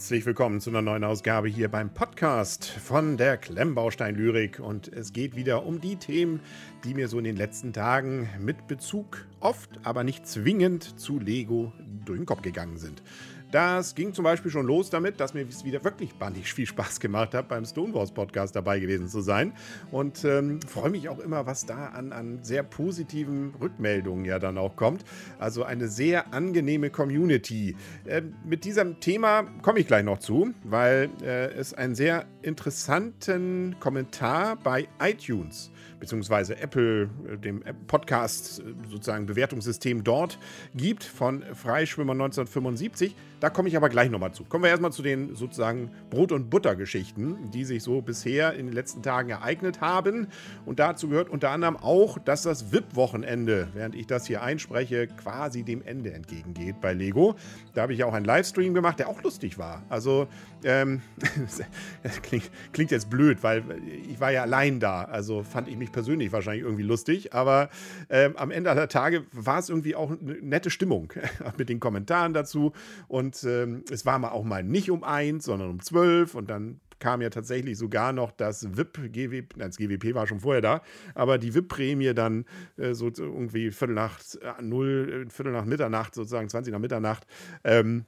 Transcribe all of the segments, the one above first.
Herzlich willkommen zu einer neuen Ausgabe hier beim Podcast von der Klemmbaustein Lyrik und es geht wieder um die Themen, die mir so in den letzten Tagen mit Bezug oft, aber nicht zwingend zu Lego durch den Kopf gegangen sind. Das ging zum Beispiel schon los damit, dass mir es wieder wirklich bandig viel Spaß gemacht hat, beim Stonewalls Podcast dabei gewesen zu sein. Und ähm, freue mich auch immer, was da an, an sehr positiven Rückmeldungen ja dann auch kommt. Also eine sehr angenehme Community. Äh, mit diesem Thema komme ich gleich noch zu, weil äh, es einen sehr interessanten Kommentar bei iTunes beziehungsweise Apple, äh, dem Podcast äh, sozusagen Bewertungssystem dort gibt von Freischwimmer 1975. Da komme ich aber gleich nochmal zu. Kommen wir erstmal zu den sozusagen Brot- und Buttergeschichten, die sich so bisher in den letzten Tagen ereignet haben. Und dazu gehört unter anderem auch, dass das VIP-Wochenende, während ich das hier einspreche, quasi dem Ende entgegengeht bei Lego. Da habe ich auch einen Livestream gemacht, der auch lustig war. Also, ähm, das klingt, klingt jetzt blöd, weil ich war ja allein da. Also fand ich mich persönlich wahrscheinlich irgendwie lustig. Aber ähm, am Ende aller Tage war es irgendwie auch eine nette Stimmung mit den Kommentaren dazu. Und und ähm, es war mal auch mal nicht um eins, sondern um zwölf. Und dann kam ja tatsächlich sogar noch das VIP, GWP, nein, das GWP war schon vorher da, aber die VIP-Prämie dann äh, so irgendwie Viertel nach äh, null, äh, Viertel nach Mitternacht, sozusagen 20 nach Mitternacht. Ähm,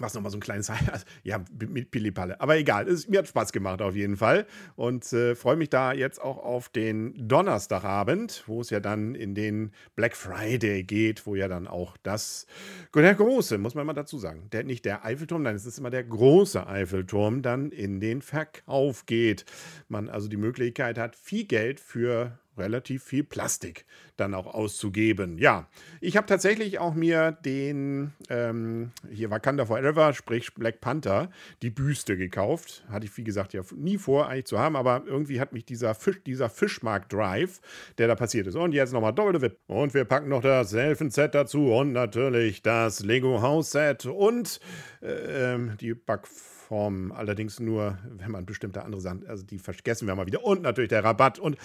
was nochmal so ein kleines, also, ja, mit Pilipalle. Aber egal, es, mir hat Spaß gemacht auf jeden Fall. Und äh, freue mich da jetzt auch auf den Donnerstagabend, wo es ja dann in den Black Friday geht, wo ja dann auch das, der große, muss man mal dazu sagen, der, nicht der Eiffelturm, nein, es ist immer der große Eiffelturm, dann in den Verkauf geht. Man also die Möglichkeit hat, viel Geld für relativ viel Plastik dann auch auszugeben. Ja, ich habe tatsächlich auch mir den, ähm, hier Wakanda Forever, sprich Black Panther, die Büste gekauft. Hatte ich, wie gesagt, ja nie vor eigentlich zu haben, aber irgendwie hat mich dieser, Fisch, dieser Fischmarkt-Drive, der da passiert ist. Und jetzt nochmal doppelte VIP. Und wir packen noch das Elfen-Set dazu und natürlich das Lego House-Set und äh, ähm, die Backform. Formen, allerdings nur, wenn man bestimmte andere Sachen, also die vergessen wir mal wieder. Und natürlich der Rabatt. Und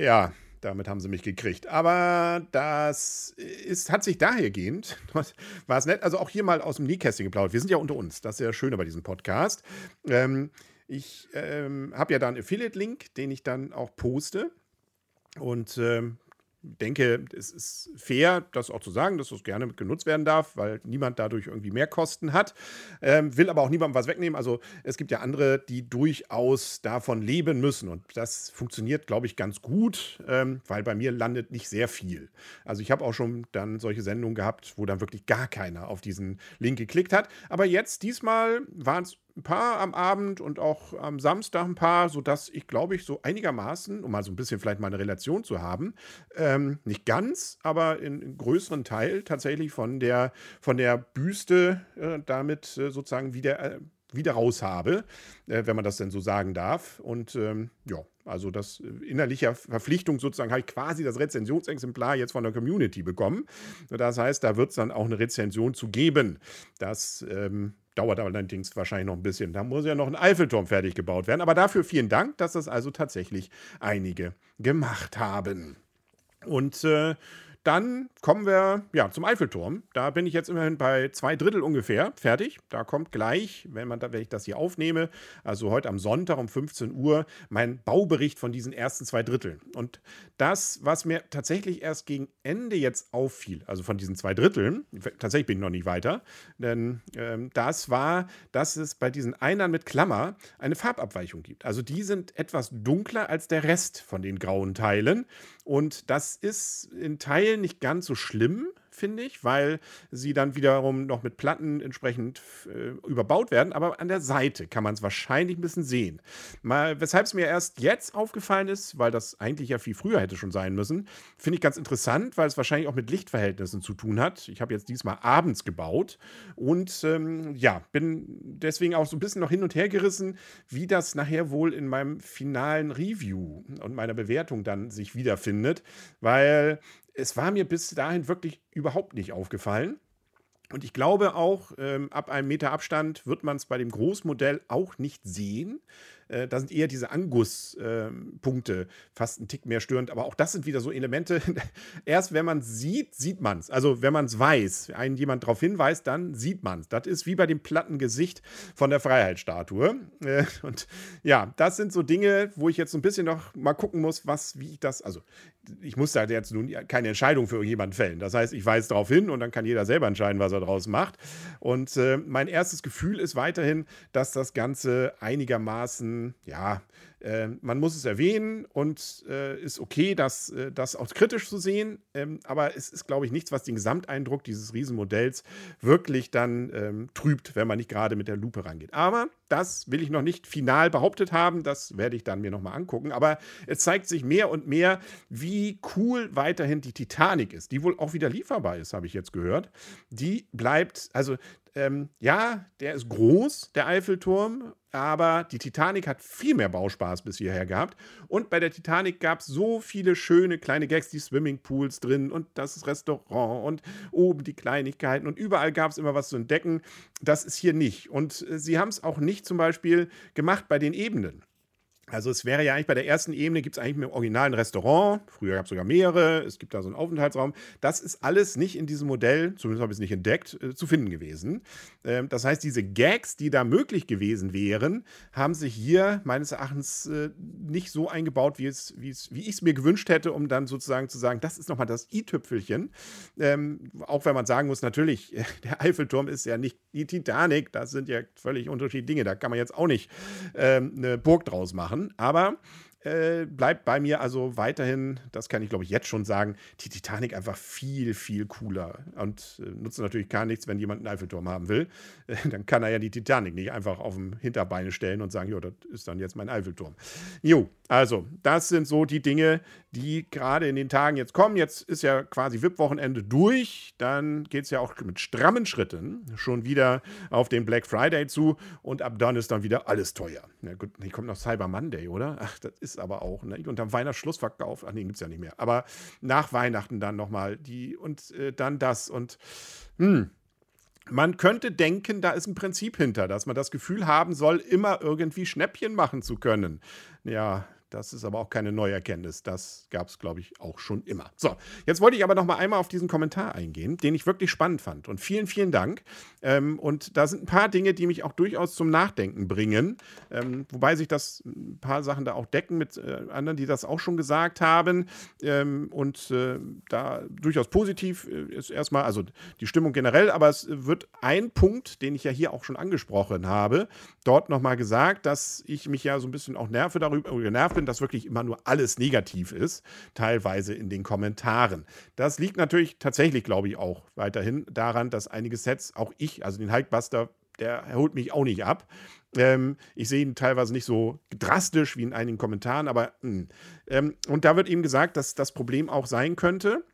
ja, damit haben sie mich gekriegt. Aber das ist, hat sich dahergehend, war es nett, also auch hier mal aus dem Nähkästchen geplaudert. Wir sind ja unter uns, das ist ja schön bei diesem Podcast. Ähm, ich ähm, habe ja da einen Affiliate-Link, den ich dann auch poste. Und ähm, denke, es ist fair, das auch zu sagen, dass das gerne genutzt werden darf, weil niemand dadurch irgendwie mehr Kosten hat. Ähm, will aber auch niemandem was wegnehmen. Also es gibt ja andere, die durchaus davon leben müssen. Und das funktioniert, glaube ich, ganz gut, ähm, weil bei mir landet nicht sehr viel. Also ich habe auch schon dann solche Sendungen gehabt, wo dann wirklich gar keiner auf diesen Link geklickt hat. Aber jetzt, diesmal waren es ein paar am Abend und auch am Samstag ein paar, sodass ich, glaube ich, so einigermaßen, um mal so ein bisschen vielleicht mal eine Relation zu haben, ähm, nicht ganz, aber in, in größeren Teil tatsächlich von der, von der Büste äh, damit äh, sozusagen wieder, äh, wieder raus habe, äh, wenn man das denn so sagen darf. Und ähm, ja, also das äh, innerliche Verpflichtung sozusagen habe ich quasi das Rezensionsexemplar jetzt von der Community bekommen. Das heißt, da wird es dann auch eine Rezension zu geben. Das ähm, Dauert allerdings wahrscheinlich noch ein bisschen. Da muss ja noch ein Eiffelturm fertig gebaut werden. Aber dafür vielen Dank, dass das also tatsächlich einige gemacht haben. Und äh, dann kommen wir ja, zum Eiffelturm. Da bin ich jetzt immerhin bei zwei Drittel ungefähr fertig. Da kommt gleich, wenn, man wenn ich das hier aufnehme, also heute am Sonntag um 15 Uhr, mein Baubericht von diesen ersten zwei Dritteln. Und das, was mir tatsächlich erst gegen Ende jetzt auffiel, also von diesen zwei Dritteln, tatsächlich bin ich noch nicht weiter, denn ähm, das war, dass es bei diesen Einern mit Klammer eine Farbabweichung gibt. Also die sind etwas dunkler als der Rest von den grauen Teilen. Und das ist in Teilen nicht ganz so schlimm, finde ich, weil sie dann wiederum noch mit Platten entsprechend äh, überbaut werden. Aber an der Seite kann man es wahrscheinlich ein bisschen sehen. Mal, weshalb es mir erst jetzt aufgefallen ist, weil das eigentlich ja viel früher hätte schon sein müssen, finde ich ganz interessant, weil es wahrscheinlich auch mit Lichtverhältnissen zu tun hat. Ich habe jetzt diesmal abends gebaut und ähm, ja, bin deswegen auch so ein bisschen noch hin und her gerissen, wie das nachher wohl in meinem finalen Review und meiner Bewertung dann sich wiederfindet, weil es war mir bis dahin wirklich überhaupt nicht aufgefallen. Und ich glaube auch, ähm, ab einem Meter Abstand wird man es bei dem Großmodell auch nicht sehen. Äh, da sind eher diese Anguss-Punkte äh, fast ein Tick mehr störend. Aber auch das sind wieder so Elemente. Erst wenn man es sieht, sieht man es. Also wenn man es weiß, einen jemand darauf hinweist, dann sieht man es. Das ist wie bei dem platten Gesicht von der Freiheitsstatue. Äh, und ja, das sind so Dinge, wo ich jetzt so ein bisschen noch mal gucken muss, was, wie ich das, also ich muss da jetzt nun keine Entscheidung für irgendjemanden fällen. Das heißt, ich weise darauf hin und dann kann jeder selber entscheiden, was er daraus macht. Und äh, mein erstes Gefühl ist weiterhin, dass das Ganze einigermaßen, ja, äh, man muss es erwähnen und äh, ist okay, das, äh, das auch kritisch zu sehen. Ähm, aber es ist, glaube ich, nichts, was den Gesamteindruck dieses Riesenmodells wirklich dann ähm, trübt, wenn man nicht gerade mit der Lupe rangeht. Aber das will ich noch nicht final behauptet haben. Das werde ich dann mir nochmal angucken. Aber es zeigt sich mehr und mehr, wie cool weiterhin die Titanic ist, die wohl auch wieder lieferbar ist, habe ich jetzt gehört. Die bleibt, also ähm, ja, der ist groß, der Eiffelturm, aber die Titanic hat viel mehr Bauspaß bis hierher gehabt. Und bei der Titanic gab es so viele schöne kleine Gags, die Swimmingpools drin und das Restaurant und oben die Kleinigkeiten und überall gab es immer was zu entdecken. Das ist hier nicht. Und äh, sie haben es auch nicht zum Beispiel gemacht bei den Ebenen. Also es wäre ja eigentlich bei der ersten Ebene gibt es eigentlich im Original ein Restaurant, früher gab es sogar mehrere, es gibt da so einen Aufenthaltsraum. Das ist alles nicht in diesem Modell, zumindest habe ich es nicht entdeckt, äh, zu finden gewesen. Ähm, das heißt, diese Gags, die da möglich gewesen wären, haben sich hier meines Erachtens äh, nicht so eingebaut, wie, wie ich es mir gewünscht hätte, um dann sozusagen zu sagen, das ist nochmal das i-Tüpfelchen. Ähm, auch wenn man sagen muss, natürlich, der Eiffelturm ist ja nicht die Titanic, das sind ja völlig unterschiedliche Dinge, da kann man jetzt auch nicht ähm, eine Burg draus machen machen. Aber äh, bleibt bei mir also weiterhin, das kann ich glaube ich jetzt schon sagen, die Titanic einfach viel, viel cooler. Und äh, nutzt natürlich gar nichts, wenn jemand einen Eiffelturm haben will. Äh, dann kann er ja die Titanic nicht einfach auf dem Hinterbeine stellen und sagen, jo, das ist dann jetzt mein Eiffelturm. Jo, also, das sind so die Dinge, die gerade in den Tagen jetzt kommen. Jetzt ist ja quasi VIP-Wochenende durch. Dann geht es ja auch mit strammen Schritten schon wieder auf den Black Friday zu. Und ab dann ist dann wieder alles teuer. Na gut, hier kommt noch Cyber Monday, oder? Ach, das ist aber auch. Ne? Und am Weihnachtsschlussverkauf. Ach nee, gibt es ja nicht mehr. Aber nach Weihnachten dann nochmal die und äh, dann das. Und hm, man könnte denken, da ist ein Prinzip hinter, dass man das Gefühl haben soll, immer irgendwie Schnäppchen machen zu können. Ja, das ist aber auch keine neue Erkenntnis. Das gab es, glaube ich, auch schon immer. So, jetzt wollte ich aber noch mal einmal auf diesen Kommentar eingehen, den ich wirklich spannend fand. Und vielen, vielen Dank. Ähm, und da sind ein paar Dinge, die mich auch durchaus zum Nachdenken bringen. Ähm, wobei sich das ein paar Sachen da auch decken mit äh, anderen, die das auch schon gesagt haben. Ähm, und äh, da durchaus positiv äh, ist erstmal, also die Stimmung generell, aber es wird ein Punkt, den ich ja hier auch schon angesprochen habe, dort nochmal gesagt, dass ich mich ja so ein bisschen auch nerve darüber, genervt bin, dass wirklich immer nur alles negativ ist, teilweise in den Kommentaren. Das liegt natürlich tatsächlich, glaube ich, auch weiterhin daran, dass einige Sets, auch ich, also den Hulkbuster, der holt mich auch nicht ab. Ähm, ich sehe ihn teilweise nicht so drastisch wie in einigen Kommentaren, aber hm. ähm, und da wird eben gesagt, dass das Problem auch sein könnte,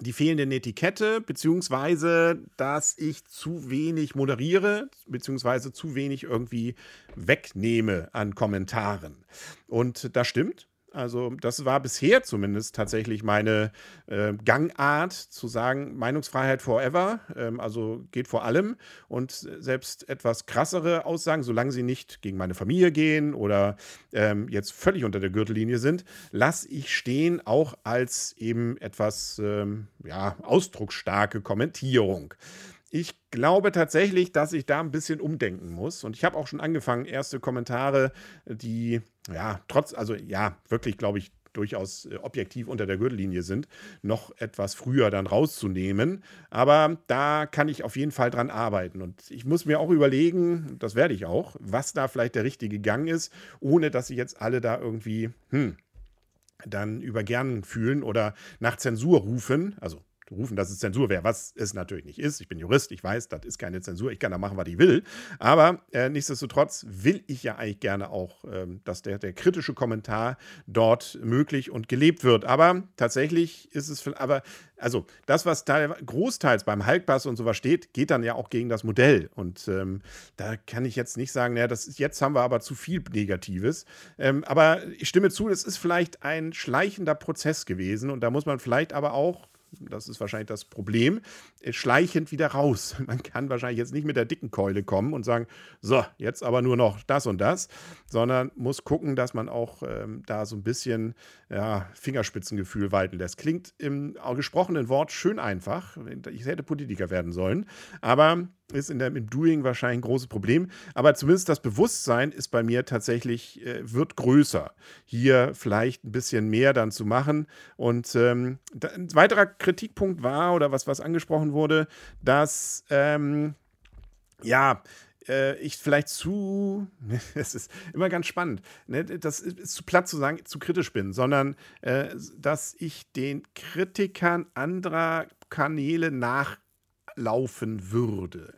die fehlende Etikette, beziehungsweise dass ich zu wenig moderiere, beziehungsweise zu wenig irgendwie wegnehme an Kommentaren. Und das stimmt. Also das war bisher zumindest tatsächlich meine äh, Gangart zu sagen, Meinungsfreiheit forever, ähm, also geht vor allem. Und selbst etwas krassere Aussagen, solange sie nicht gegen meine Familie gehen oder ähm, jetzt völlig unter der Gürtellinie sind, lasse ich stehen, auch als eben etwas ähm, ja, ausdrucksstarke Kommentierung. Ich glaube tatsächlich, dass ich da ein bisschen umdenken muss. Und ich habe auch schon angefangen, erste Kommentare, die, ja, trotz, also ja, wirklich, glaube ich, durchaus äh, objektiv unter der Gürtellinie sind, noch etwas früher dann rauszunehmen. Aber da kann ich auf jeden Fall dran arbeiten. Und ich muss mir auch überlegen, das werde ich auch, was da vielleicht der richtige Gang ist, ohne dass sie jetzt alle da irgendwie, hm, dann übergern fühlen oder nach Zensur rufen. Also rufen, dass es Zensur wäre, was es natürlich nicht ist. Ich bin Jurist, ich weiß, das ist keine Zensur, ich kann da machen, was ich will. Aber äh, nichtsdestotrotz will ich ja eigentlich gerne auch, ähm, dass der, der kritische Kommentar dort möglich und gelebt wird. Aber tatsächlich ist es, aber also das, was da großteils beim Hulkbass und sowas steht, geht dann ja auch gegen das Modell. Und ähm, da kann ich jetzt nicht sagen, naja, das ist, jetzt haben wir aber zu viel Negatives. Ähm, aber ich stimme zu, es ist vielleicht ein schleichender Prozess gewesen und da muss man vielleicht aber auch das ist wahrscheinlich das Problem, äh, schleichend wieder raus. Man kann wahrscheinlich jetzt nicht mit der dicken Keule kommen und sagen, so, jetzt aber nur noch das und das, sondern muss gucken, dass man auch ähm, da so ein bisschen ja, Fingerspitzengefühl walten lässt. Klingt im gesprochenen Wort schön einfach. Ich hätte Politiker werden sollen, aber ist in der, im Doing wahrscheinlich ein großes Problem. Aber zumindest das Bewusstsein ist bei mir tatsächlich, äh, wird größer, hier vielleicht ein bisschen mehr dann zu machen. Und ähm, da, ein weiterer Kritikpunkt war, oder was, was angesprochen wurde, dass, ähm, ja, äh, ich vielleicht zu, es ist immer ganz spannend, ne, das ist zu platt zu sagen, zu kritisch bin, sondern äh, dass ich den Kritikern anderer Kanäle nach laufen würde.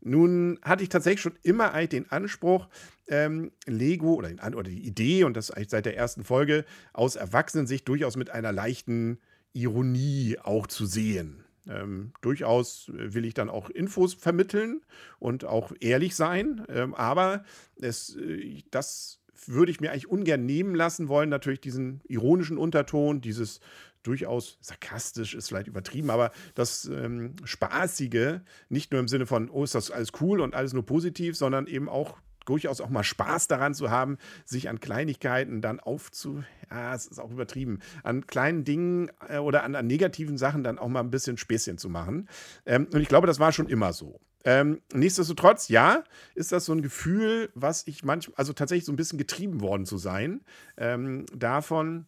Nun hatte ich tatsächlich schon immer eigentlich den Anspruch, ähm, Lego oder, den, oder, die Idee, und das seit der ersten Folge, aus Erwachsenensicht durchaus mit einer leichten Ironie auch zu sehen. Ähm, durchaus will ich dann auch Infos vermitteln und auch ehrlich sein, ähm, aber es, äh, das würde ich mir eigentlich ungern nehmen lassen wollen, natürlich diesen ironischen Unterton, dieses durchaus sarkastisch ist vielleicht übertrieben, aber das ähm, Spaßige, nicht nur im Sinne von, oh, ist das alles cool und alles nur positiv, sondern eben auch durchaus auch mal Spaß daran zu haben, sich an Kleinigkeiten dann aufzu, ja, es ist auch übertrieben, an kleinen Dingen äh, oder an, an, negativen Sachen dann auch mal ein bisschen Späßchen zu machen. Ähm, und ich glaube, das war schon immer so. Ähm, nichtsdestotrotz, ja, ist das so ein Gefühl, was ich manchmal, also tatsächlich so ein bisschen getrieben worden zu sein, ähm, davon,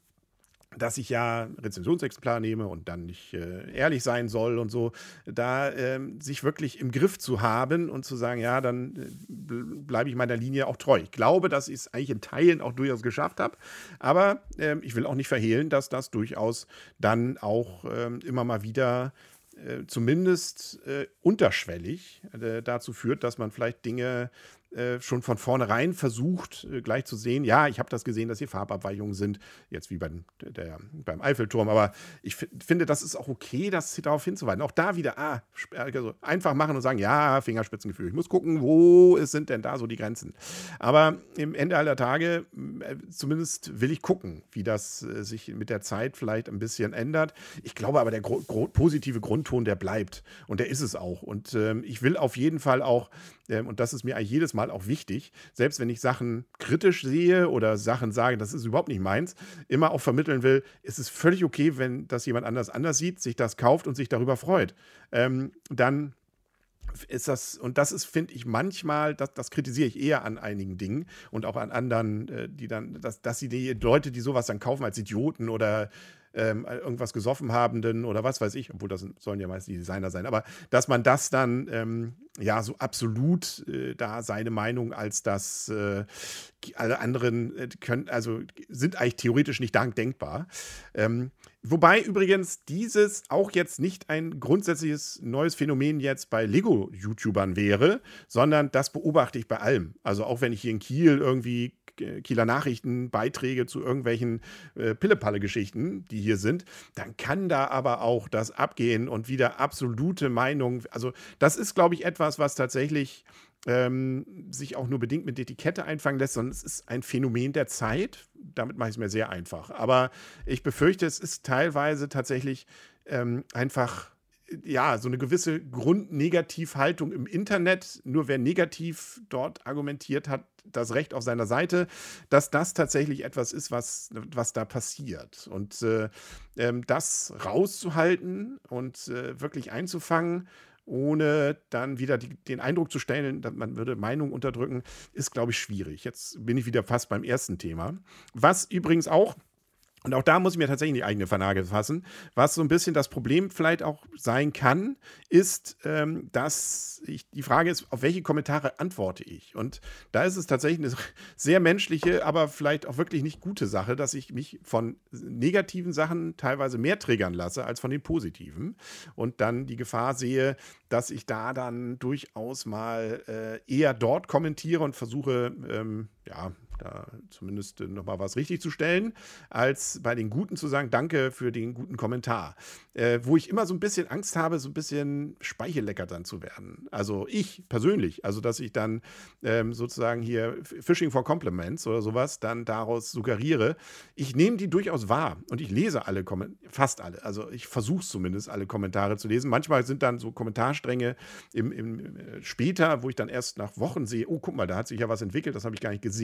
dass ich ja Rezensionsexemplar nehme und dann nicht äh, ehrlich sein soll und so, da ähm, sich wirklich im Griff zu haben und zu sagen, ja, dann äh, bleibe ich meiner Linie auch treu. Ich glaube, dass ich es eigentlich in Teilen auch durchaus geschafft habe, aber äh, ich will auch nicht verhehlen, dass das durchaus dann auch ähm, immer mal wieder zumindest äh, unterschwellig äh, dazu führt, dass man vielleicht Dinge äh, schon von vornherein versucht, äh, gleich zu sehen, ja, ich habe das gesehen, dass hier Farbabweichungen sind, jetzt wie beim, der, beim Eiffelturm, aber ich finde, das ist auch okay, das darauf hinzuweisen. Auch da wieder, ah, also einfach machen und sagen, ja, Fingerspitzengefühl. Ich muss gucken, wo sind denn da so die Grenzen. Aber im Ende aller Tage, äh, zumindest will ich gucken, wie das sich mit der Zeit vielleicht ein bisschen ändert. Ich glaube aber, der gro positive Grundton, der bleibt und der ist es auch. Und ähm, ich will auf jeden Fall auch, und das ist mir eigentlich jedes Mal auch wichtig, selbst wenn ich Sachen kritisch sehe oder Sachen sage, das ist überhaupt nicht meins, immer auch vermitteln will, ist es völlig okay, wenn das jemand anders anders sieht, sich das kauft und sich darüber freut. Ähm, dann ist das, und das ist, finde ich, manchmal, das, das kritisiere ich eher an einigen Dingen und auch an anderen, äh, die dann, dass, dass sie die Leute, die sowas dann kaufen als Idioten oder ähm, irgendwas gesoffen habenden oder was weiß ich, obwohl das sollen ja meist die Designer sein, aber dass man das dann ähm, ja so absolut äh, da seine Meinung als das äh, alle anderen äh, können, also sind eigentlich theoretisch nicht denkbar. Ähm, wobei übrigens dieses auch jetzt nicht ein grundsätzliches neues Phänomen jetzt bei Lego-YouTubern wäre, sondern das beobachte ich bei allem. Also auch wenn ich hier in Kiel irgendwie Kieler Nachrichten Beiträge zu irgendwelchen äh, Pillepalle-Geschichten, die hier sind, dann kann da aber auch das abgehen und wieder absolute Meinung. Also, das ist, glaube ich, etwas, was tatsächlich ähm, sich auch nur bedingt mit Etikette einfangen lässt, sondern es ist ein Phänomen der Zeit. Damit mache ich es mir sehr einfach. Aber ich befürchte, es ist teilweise tatsächlich ähm, einfach ja, so eine gewisse Grundnegativhaltung im Internet. Nur wer negativ dort argumentiert, hat das Recht auf seiner Seite, dass das tatsächlich etwas ist, was, was da passiert. Und äh, ähm, das rauszuhalten und äh, wirklich einzufangen, ohne dann wieder die, den Eindruck zu stellen, dass man würde Meinung unterdrücken, ist, glaube ich, schwierig. Jetzt bin ich wieder fast beim ersten Thema. Was übrigens auch und auch da muss ich mir tatsächlich die eigene Vernagel fassen. Was so ein bisschen das Problem vielleicht auch sein kann, ist, ähm, dass ich, die Frage ist, auf welche Kommentare antworte ich? Und da ist es tatsächlich eine sehr menschliche, aber vielleicht auch wirklich nicht gute Sache, dass ich mich von negativen Sachen teilweise mehr triggern lasse als von den positiven. Und dann die Gefahr sehe, dass ich da dann durchaus mal äh, eher dort kommentiere und versuche, ähm, ja, da zumindest nochmal was richtig zu stellen, als bei den Guten zu sagen, danke für den guten Kommentar. Äh, wo ich immer so ein bisschen Angst habe, so ein bisschen Speichellecker dann zu werden. Also ich persönlich, also dass ich dann ähm, sozusagen hier Fishing for Compliments oder sowas dann daraus suggeriere. Ich nehme die durchaus wahr und ich lese alle, fast alle. Also ich versuche zumindest alle Kommentare zu lesen. Manchmal sind dann so Kommentarstränge im, im, äh, später, wo ich dann erst nach Wochen sehe, oh, guck mal, da hat sich ja was entwickelt, das habe ich gar nicht gesehen.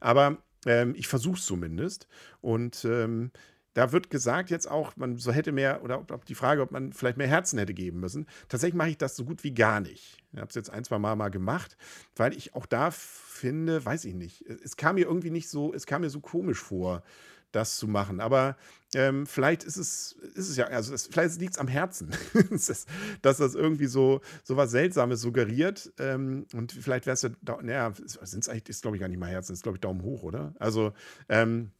Aber ähm, ich versuche es zumindest. Und ähm, da wird gesagt jetzt auch, man so hätte mehr, oder ob, ob, die Frage, ob man vielleicht mehr Herzen hätte geben müssen. Tatsächlich mache ich das so gut wie gar nicht. Ich habe es jetzt ein, zwei Mal mal gemacht, weil ich auch da finde, weiß ich nicht, es kam mir irgendwie nicht so, es kam mir so komisch vor das zu machen. Aber ähm, vielleicht ist es, ist es ja, also es, vielleicht liegt es am Herzen, dass das irgendwie so, so was Seltsames suggeriert. Ähm, und vielleicht wäre es ja, naja, sind es eigentlich, ist glaube ich gar nicht mal Herzen, ist glaube ich Daumen hoch, oder? Also, ähm,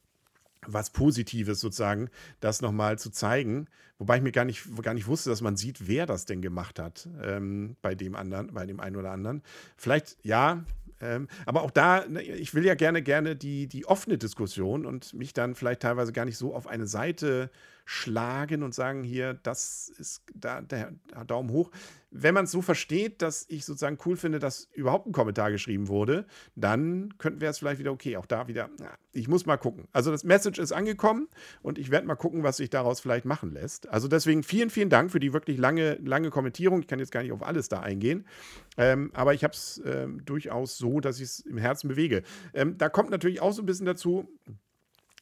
was Positives sozusagen, das nochmal zu zeigen. Wobei ich mir gar nicht, gar nicht wusste, dass man sieht, wer das denn gemacht hat ähm, bei dem anderen, bei dem einen oder anderen. Vielleicht, ja, ähm, aber auch da, ne, ich will ja gerne, gerne die, die offene Diskussion und mich dann vielleicht teilweise gar nicht so auf eine Seite schlagen und sagen, hier, das ist da, der Daumen hoch. Wenn man es so versteht, dass ich sozusagen cool finde, dass überhaupt ein Kommentar geschrieben wurde, dann könnten wir es vielleicht wieder, okay, auch da wieder, ich muss mal gucken. Also das Message ist angekommen und ich werde mal gucken, was sich daraus vielleicht machen lässt. Also deswegen vielen, vielen Dank für die wirklich lange, lange Kommentierung. Ich kann jetzt gar nicht auf alles da eingehen, ähm, aber ich habe es ähm, durchaus so, dass ich es im Herzen bewege. Ähm, da kommt natürlich auch so ein bisschen dazu,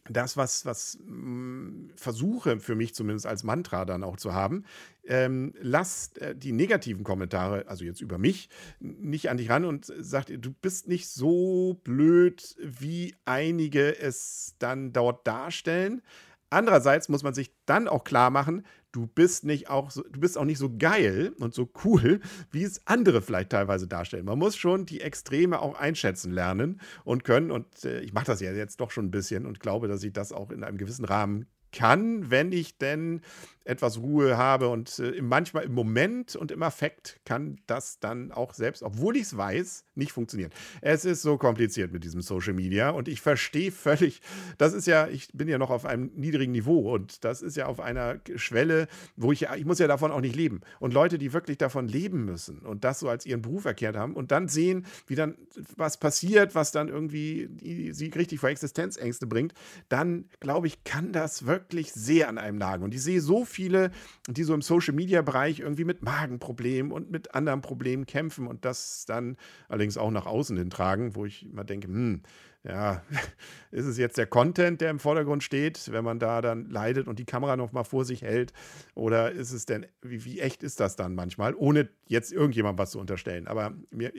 das, was, was mh, mm, versuche für mich zumindest als Mantra dann auch zu haben, ähm, lass äh, die negativen Kommentare, also jetzt über mich, nicht an dich ran und sag, du bist nicht so blöd, wie einige es dann dort darstellen. Andererseits muss man sich dann auch klar machen, du bist nicht auch so, du bist auch nicht so geil und so cool, wie es andere vielleicht teilweise darstellen. Man muss schon die Extreme auch einschätzen lernen und können. Und äh, ich mache das ja jetzt doch schon ein bisschen und glaube, dass ich das auch in einem gewissen Rahmen kann, wenn ich denn etwas Ruhe habe und äh, manchmal im Moment und im Affekt kann das dann auch selbst, obwohl ich es weiß, nicht funktionieren. Es ist so kompliziert mit diesem Social Media und ich verstehe völlig, das ist ja, ich bin ja noch auf einem niedrigen Niveau und das ist ja auf einer Schwelle, wo ich ja, ich muss ja davon auch nicht leben. Und Leute, die wirklich davon leben müssen und das so als ihren Beruf erklärt haben und dann sehen, wie dann was passiert, was dann irgendwie sie richtig vor Existenzängste bringt, dann glaube ich, kann das wirklich sehr an einem nagen. Und ich sehe so viele, die so im Social-Media-Bereich irgendwie mit Magenproblemen und mit anderen Problemen kämpfen und das dann allerdings auch nach außen hin tragen, wo ich immer denke, hm, ja, ist es jetzt der Content, der im Vordergrund steht, wenn man da dann leidet und die Kamera noch mal vor sich hält? Oder ist es denn, wie, wie echt ist das dann manchmal, ohne jetzt irgendjemandem was zu unterstellen? Aber mir,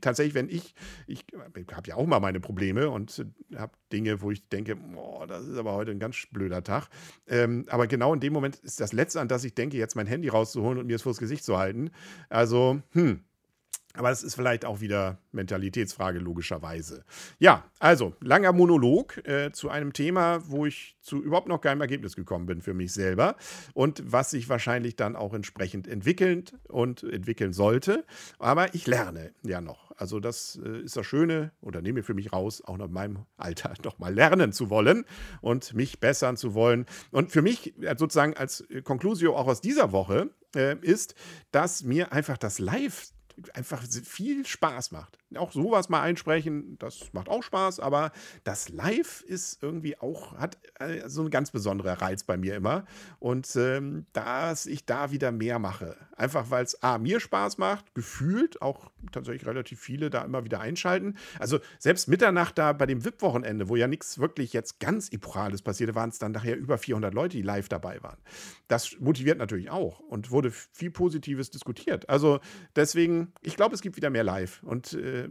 tatsächlich, wenn ich, ich habe ja auch mal meine Probleme und habe Dinge, wo ich denke, oh, das ist aber heute ein ganz blöder Tag. Ähm, aber genau in dem Moment ist das Letzte, an das ich denke, jetzt mein Handy rauszuholen und mir es vors Gesicht zu halten. Also, hm, aber das ist vielleicht auch wieder Mentalitätsfrage, logischerweise. Ja, also langer Monolog äh, zu einem Thema, wo ich zu überhaupt noch keinem Ergebnis gekommen bin für mich selber und was sich wahrscheinlich dann auch entsprechend entwickeln und entwickeln sollte. Aber ich lerne ja noch. Also, das äh, ist das Schöne oder nehme für mich raus, auch noch in meinem Alter noch mal lernen zu wollen und mich bessern zu wollen. Und für mich äh, sozusagen als Conclusio auch aus dieser Woche äh, ist, dass mir einfach das Live einfach viel Spaß macht. Auch sowas mal einsprechen, das macht auch Spaß, aber das Live ist irgendwie auch, hat äh, so ein ganz besonderer Reiz bei mir immer. Und ähm, dass ich da wieder mehr mache. Einfach weil es A, mir Spaß macht, gefühlt auch tatsächlich relativ viele da immer wieder einschalten. Also selbst Mitternacht da bei dem VIP-Wochenende, wo ja nichts wirklich jetzt ganz Epochales passierte, waren es dann nachher über 400 Leute, die live dabei waren. Das motiviert natürlich auch und wurde viel Positives diskutiert. Also deswegen, ich glaube, es gibt wieder mehr live. Und äh,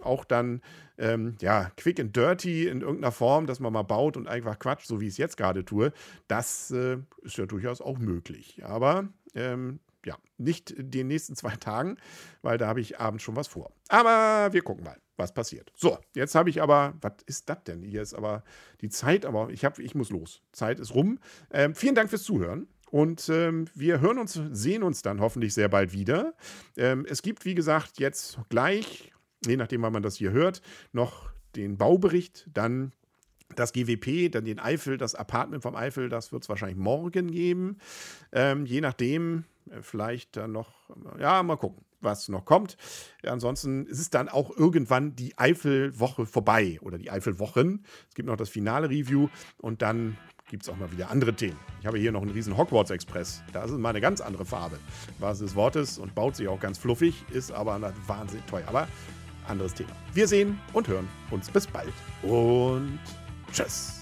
auch dann, ähm, ja, quick and dirty in irgendeiner Form, dass man mal baut und einfach quatscht, so wie ich es jetzt gerade tue, das äh, ist ja durchaus auch möglich. Aber ähm, ja, nicht in den nächsten zwei Tagen, weil da habe ich abends schon was vor. Aber wir gucken mal, was passiert. So, jetzt habe ich aber, was ist das denn? Hier ist aber die Zeit, aber ich, hab, ich muss los. Zeit ist rum. Ähm, vielen Dank fürs Zuhören. Und ähm, wir hören uns, sehen uns dann hoffentlich sehr bald wieder. Ähm, es gibt, wie gesagt, jetzt gleich je nachdem, wann man das hier hört, noch den Baubericht, dann das GWP, dann den Eifel, das Apartment vom Eifel, das wird es wahrscheinlich morgen geben. Ähm, je nachdem, äh, vielleicht dann noch, ja, mal gucken, was noch kommt. Ansonsten ist es dann auch irgendwann die Eifelwoche vorbei oder die Eifelwochen. Es gibt noch das finale Review und dann gibt es auch mal wieder andere Themen. Ich habe hier noch einen riesen Hogwarts Express. Da ist es mal eine ganz andere Farbe, was des Wortes und baut sich auch ganz fluffig, ist aber wahnsinnig teuer. Aber anderes Thema. Wir sehen und hören uns bis bald und tschüss.